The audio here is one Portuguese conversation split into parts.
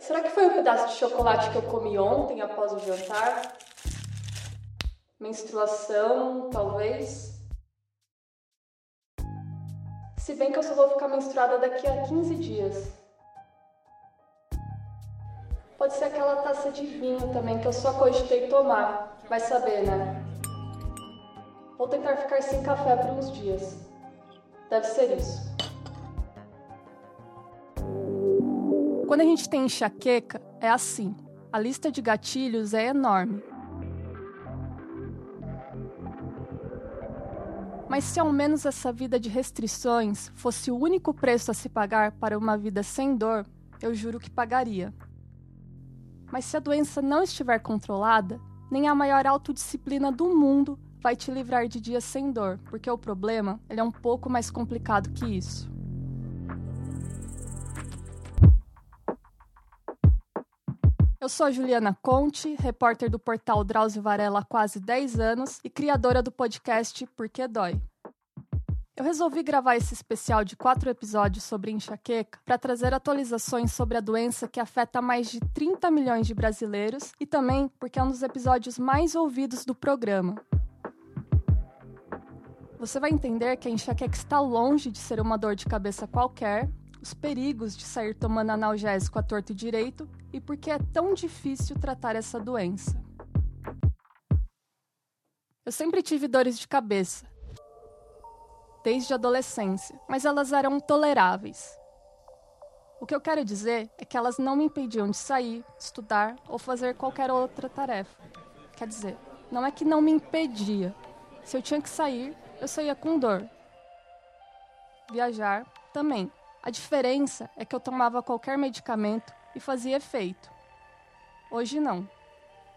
será que foi o pedaço de chocolate que eu comi ontem após o jantar? Menstruação, talvez? Se bem que eu só vou ficar menstruada daqui a 15 dias. Pode ser aquela taça de vinho também que eu só cogitei tomar. Vai saber, né? Vou tentar ficar sem café por uns dias. Deve ser isso. Quando a gente tem enxaqueca, é assim. A lista de gatilhos é enorme. Mas se ao menos essa vida de restrições fosse o único preço a se pagar para uma vida sem dor, eu juro que pagaria. Mas se a doença não estiver controlada, nem a maior autodisciplina do mundo vai te livrar de dias sem dor, porque o problema ele é um pouco mais complicado que isso. Sou a Juliana Conte, repórter do portal Drauzio Varela há quase 10 anos e criadora do podcast Por que Dói. Eu resolvi gravar esse especial de quatro episódios sobre enxaqueca para trazer atualizações sobre a doença que afeta mais de 30 milhões de brasileiros e também porque é um dos episódios mais ouvidos do programa. Você vai entender que a enxaqueca está longe de ser uma dor de cabeça qualquer, os perigos de sair tomando analgésico à torto e direito e por que é tão difícil tratar essa doença. Eu sempre tive dores de cabeça, desde a adolescência, mas elas eram toleráveis. O que eu quero dizer é que elas não me impediam de sair, estudar ou fazer qualquer outra tarefa. Quer dizer, não é que não me impedia. Se eu tinha que sair, eu saía com dor. Viajar também. A diferença é que eu tomava qualquer medicamento e fazia efeito. Hoje não.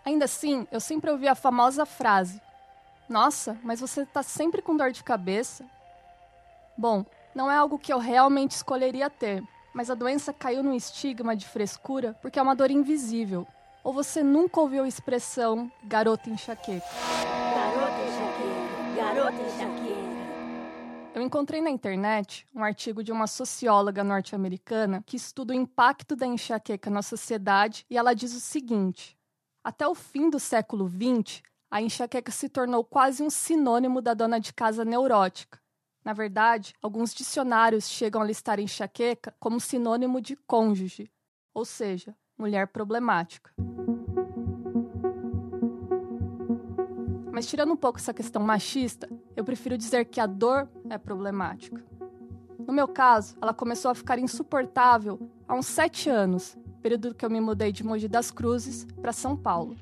Ainda assim, eu sempre ouvi a famosa frase: Nossa, mas você está sempre com dor de cabeça? Bom, não é algo que eu realmente escolheria ter, mas a doença caiu num estigma de frescura porque é uma dor invisível. Ou você nunca ouviu a expressão garota enxaqueca? Garota enxaqueca, garota enxaqueca. Eu encontrei na internet um artigo de uma socióloga norte-americana que estuda o impacto da enxaqueca na sociedade e ela diz o seguinte: até o fim do século XX, a enxaqueca se tornou quase um sinônimo da dona de casa neurótica. Na verdade, alguns dicionários chegam a listar enxaqueca como sinônimo de cônjuge, ou seja, mulher problemática. Mas tirando um pouco essa questão machista, eu prefiro dizer que a dor é problemática. No meu caso, ela começou a ficar insuportável há uns sete anos, período que eu me mudei de Mogi das Cruzes para São Paulo.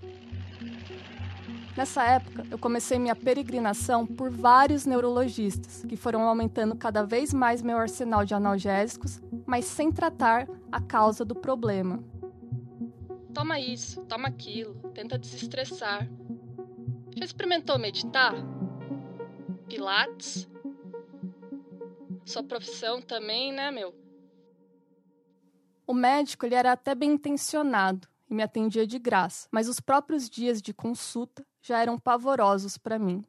Nessa época, eu comecei minha peregrinação por vários neurologistas, que foram aumentando cada vez mais meu arsenal de analgésicos, mas sem tratar a causa do problema. Toma isso, toma aquilo, tenta desestressar, já experimentou meditar? Pilates? Sua profissão também, né, meu? O médico ele era até bem intencionado e me atendia de graça, mas os próprios dias de consulta já eram pavorosos para mim.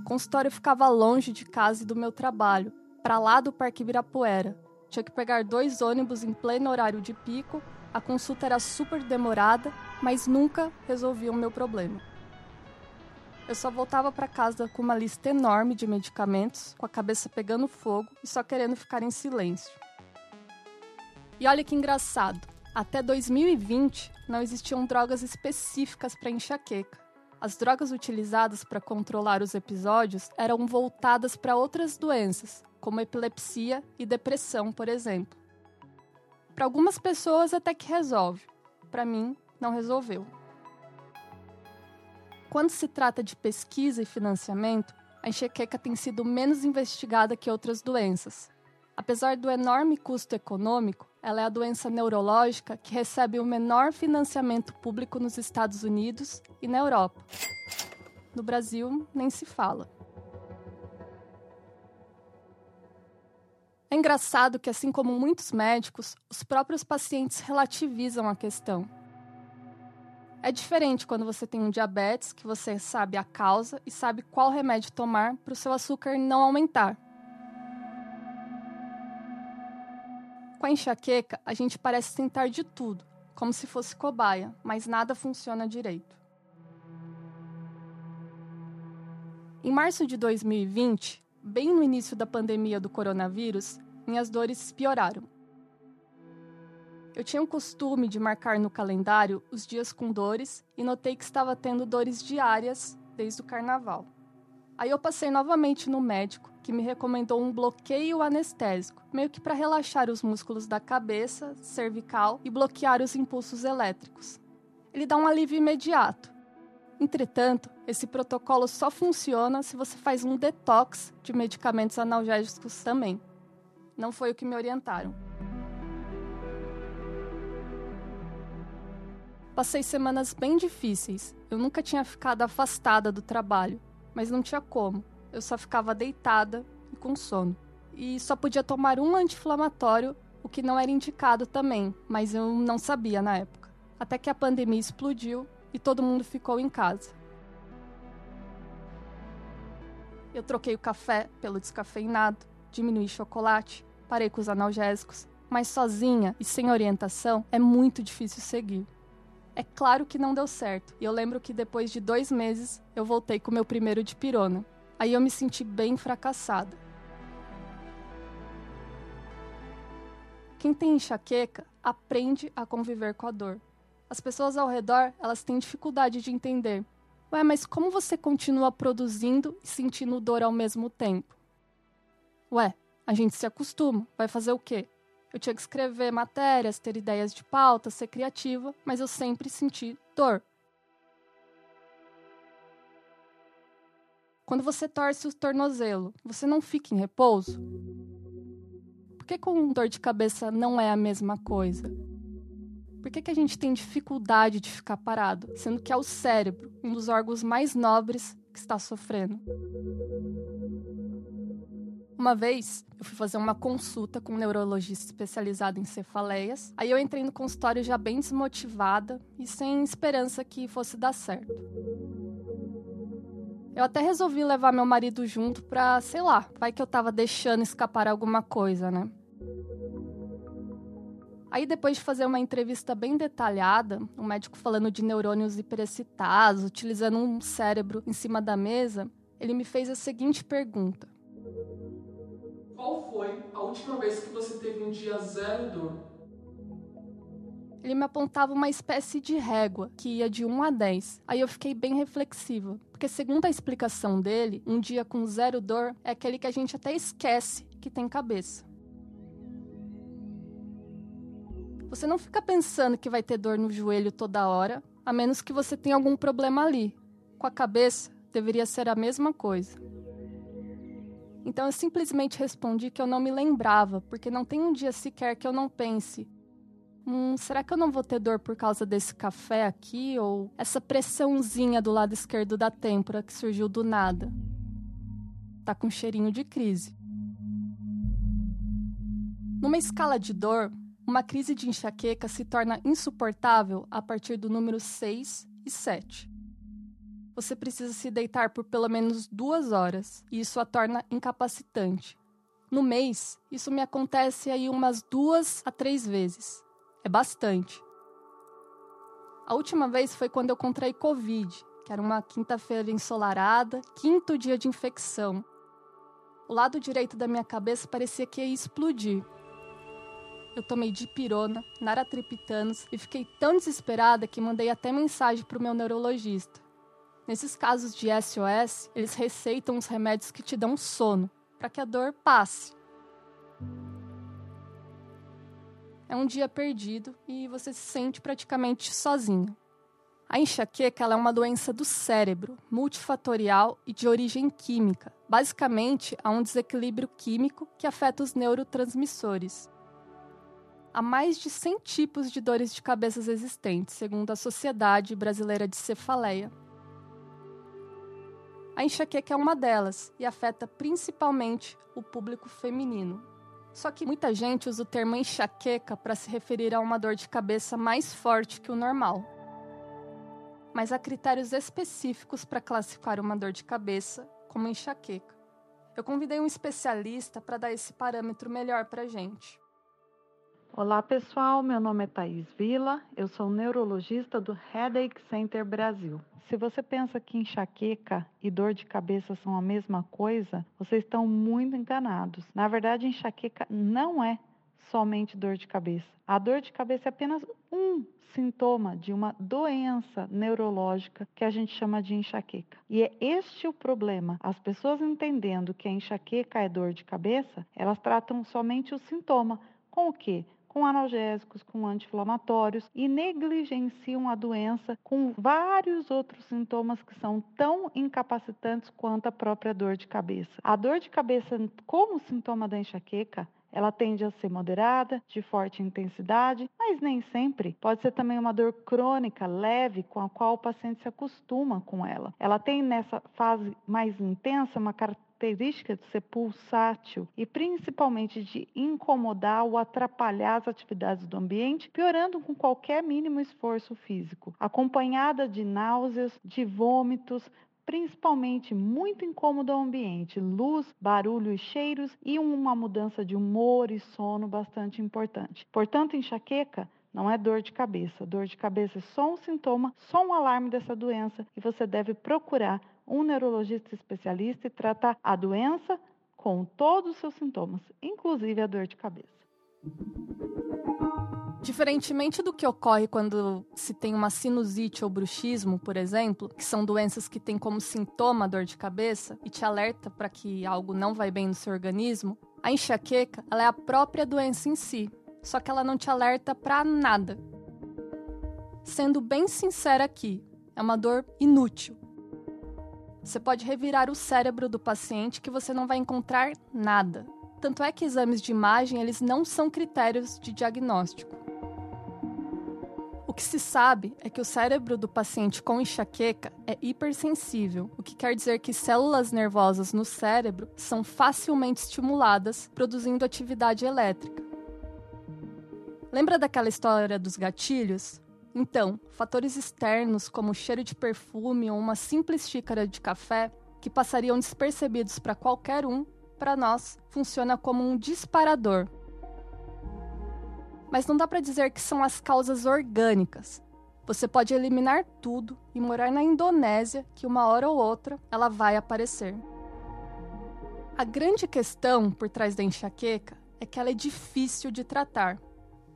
O consultório ficava longe de casa e do meu trabalho, para lá do Parque Ibirapuera. Tinha que pegar dois ônibus em pleno horário de pico a consulta era super demorada, mas nunca resolvia o meu problema. Eu só voltava para casa com uma lista enorme de medicamentos, com a cabeça pegando fogo e só querendo ficar em silêncio. E olha que engraçado, até 2020 não existiam drogas específicas para enxaqueca. As drogas utilizadas para controlar os episódios eram voltadas para outras doenças, como epilepsia e depressão, por exemplo. Para algumas pessoas até que resolve. Para mim, não resolveu. Quando se trata de pesquisa e financiamento, a enxaqueca tem sido menos investigada que outras doenças. Apesar do enorme custo econômico, ela é a doença neurológica que recebe o menor financiamento público nos Estados Unidos e na Europa. No Brasil, nem se fala. Engraçado que, assim como muitos médicos, os próprios pacientes relativizam a questão. É diferente quando você tem um diabetes, que você sabe a causa e sabe qual remédio tomar para o seu açúcar não aumentar. Com a enxaqueca, a gente parece tentar de tudo, como se fosse cobaia, mas nada funciona direito. Em março de 2020, bem no início da pandemia do coronavírus, minhas dores pioraram. Eu tinha o costume de marcar no calendário os dias com dores e notei que estava tendo dores diárias desde o carnaval. Aí eu passei novamente no médico, que me recomendou um bloqueio anestésico, meio que para relaxar os músculos da cabeça, cervical e bloquear os impulsos elétricos. Ele dá um alívio imediato. Entretanto, esse protocolo só funciona se você faz um detox de medicamentos analgésicos também. Não foi o que me orientaram. Passei semanas bem difíceis. Eu nunca tinha ficado afastada do trabalho, mas não tinha como. Eu só ficava deitada e com sono. E só podia tomar um anti-inflamatório, o que não era indicado também, mas eu não sabia na época. Até que a pandemia explodiu e todo mundo ficou em casa. Eu troquei o café pelo descafeinado, diminui chocolate, parei com os analgésicos, mas sozinha e sem orientação é muito difícil seguir. É claro que não deu certo. E eu lembro que depois de dois meses eu voltei com meu primeiro de pirona. Aí eu me senti bem fracassada. Quem tem enxaqueca aprende a conviver com a dor. As pessoas ao redor, elas têm dificuldade de entender. Ué, mas como você continua produzindo e sentindo dor ao mesmo tempo? Ué, a gente se acostuma. Vai fazer o quê? Eu tinha que escrever matérias, ter ideias de pauta, ser criativa, mas eu sempre senti dor. Quando você torce o tornozelo, você não fica em repouso? Por que com dor de cabeça não é a mesma coisa? Por que, que a gente tem dificuldade de ficar parado, sendo que é o cérebro, um dos órgãos mais nobres, que está sofrendo? Uma vez, eu fui fazer uma consulta com um neurologista especializado em cefaleias. Aí eu entrei no consultório já bem desmotivada e sem esperança que fosse dar certo. Eu até resolvi levar meu marido junto pra, sei lá, vai que eu tava deixando escapar alguma coisa, né? Aí, depois de fazer uma entrevista bem detalhada, o um médico falando de neurônios hiperexcitados, utilizando um cérebro em cima da mesa, ele me fez a seguinte pergunta: qual foi a última vez que você teve um dia zero dor? Ele me apontava uma espécie de régua que ia de 1 a 10. Aí eu fiquei bem reflexiva, porque segundo a explicação dele, um dia com zero dor é aquele que a gente até esquece que tem cabeça. Você não fica pensando que vai ter dor no joelho toda hora, a menos que você tenha algum problema ali. Com a cabeça, deveria ser a mesma coisa. Então eu simplesmente respondi que eu não me lembrava, porque não tem um dia sequer que eu não pense: hum, será que eu não vou ter dor por causa desse café aqui? Ou essa pressãozinha do lado esquerdo da têmpora que surgiu do nada? Tá com cheirinho de crise. Numa escala de dor, uma crise de enxaqueca se torna insuportável a partir do número 6 e 7 você precisa se deitar por pelo menos duas horas, e isso a torna incapacitante. No mês, isso me acontece aí umas duas a três vezes. É bastante. A última vez foi quando eu contraí Covid, que era uma quinta-feira ensolarada, quinto dia de infecção. O lado direito da minha cabeça parecia que ia explodir. Eu tomei dipirona, naratriptanos e fiquei tão desesperada que mandei até mensagem para o meu neurologista. Nesses casos de SOS, eles receitam os remédios que te dão sono, para que a dor passe. É um dia perdido e você se sente praticamente sozinho. A enxaqueca é uma doença do cérebro, multifatorial e de origem química. Basicamente, há um desequilíbrio químico que afeta os neurotransmissores. Há mais de 100 tipos de dores de cabeças existentes, segundo a Sociedade Brasileira de Cefaleia, a enxaqueca é uma delas e afeta principalmente o público feminino. Só que muita gente usa o termo enxaqueca para se referir a uma dor de cabeça mais forte que o normal. Mas há critérios específicos para classificar uma dor de cabeça como enxaqueca. Eu convidei um especialista para dar esse parâmetro melhor para a gente. Olá pessoal, meu nome é Thaís Vila, eu sou neurologista do Headache Center Brasil. Se você pensa que enxaqueca e dor de cabeça são a mesma coisa, vocês estão muito enganados. Na verdade, enxaqueca não é somente dor de cabeça. A dor de cabeça é apenas um sintoma de uma doença neurológica que a gente chama de enxaqueca. E é este o problema. As pessoas entendendo que a enxaqueca é dor de cabeça, elas tratam somente o sintoma. Com o quê? Com analgésicos, com anti-inflamatórios e negligenciam a doença com vários outros sintomas que são tão incapacitantes quanto a própria dor de cabeça. A dor de cabeça, como sintoma da enxaqueca, ela tende a ser moderada, de forte intensidade, mas nem sempre. Pode ser também uma dor crônica, leve, com a qual o paciente se acostuma com ela. Ela tem nessa fase mais intensa uma característica característica de ser pulsátil e principalmente de incomodar ou atrapalhar as atividades do ambiente, piorando com qualquer mínimo esforço físico, acompanhada de náuseas, de vômitos, principalmente muito incômodo ao ambiente, luz, barulho e cheiros e uma mudança de humor e sono bastante importante. Portanto, enxaqueca não é dor de cabeça. Dor de cabeça é só um sintoma, só um alarme dessa doença e você deve procurar um neurologista especialista e tratar a doença com todos os seus sintomas, inclusive a dor de cabeça. Diferentemente do que ocorre quando se tem uma sinusite ou bruxismo, por exemplo, que são doenças que têm como sintoma a dor de cabeça e te alerta para que algo não vai bem no seu organismo, a enxaqueca é a própria doença em si, só que ela não te alerta para nada. Sendo bem sincera aqui, é uma dor inútil. Você pode revirar o cérebro do paciente que você não vai encontrar nada. Tanto é que exames de imagem eles não são critérios de diagnóstico. O que se sabe é que o cérebro do paciente com enxaqueca é hipersensível, o que quer dizer que células nervosas no cérebro são facilmente estimuladas, produzindo atividade elétrica. Lembra daquela história dos gatilhos? Então, fatores externos como cheiro de perfume ou uma simples xícara de café, que passariam despercebidos para qualquer um, para nós funciona como um disparador. Mas não dá para dizer que são as causas orgânicas. Você pode eliminar tudo e morar na Indonésia, que uma hora ou outra ela vai aparecer. A grande questão por trás da enxaqueca é que ela é difícil de tratar.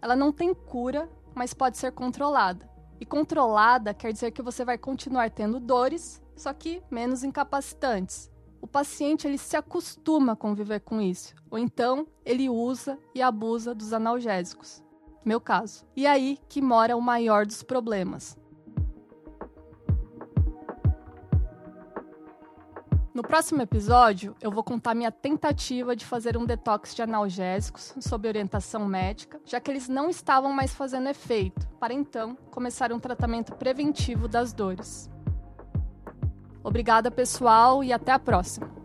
Ela não tem cura mas pode ser controlada. E controlada quer dizer que você vai continuar tendo dores, só que menos incapacitantes. O paciente ele se acostuma a conviver com isso, ou então ele usa e abusa dos analgésicos. Meu caso. E aí que mora o maior dos problemas. No próximo episódio, eu vou contar minha tentativa de fazer um detox de analgésicos sob orientação médica, já que eles não estavam mais fazendo efeito, para então começar um tratamento preventivo das dores. Obrigada, pessoal, e até a próxima!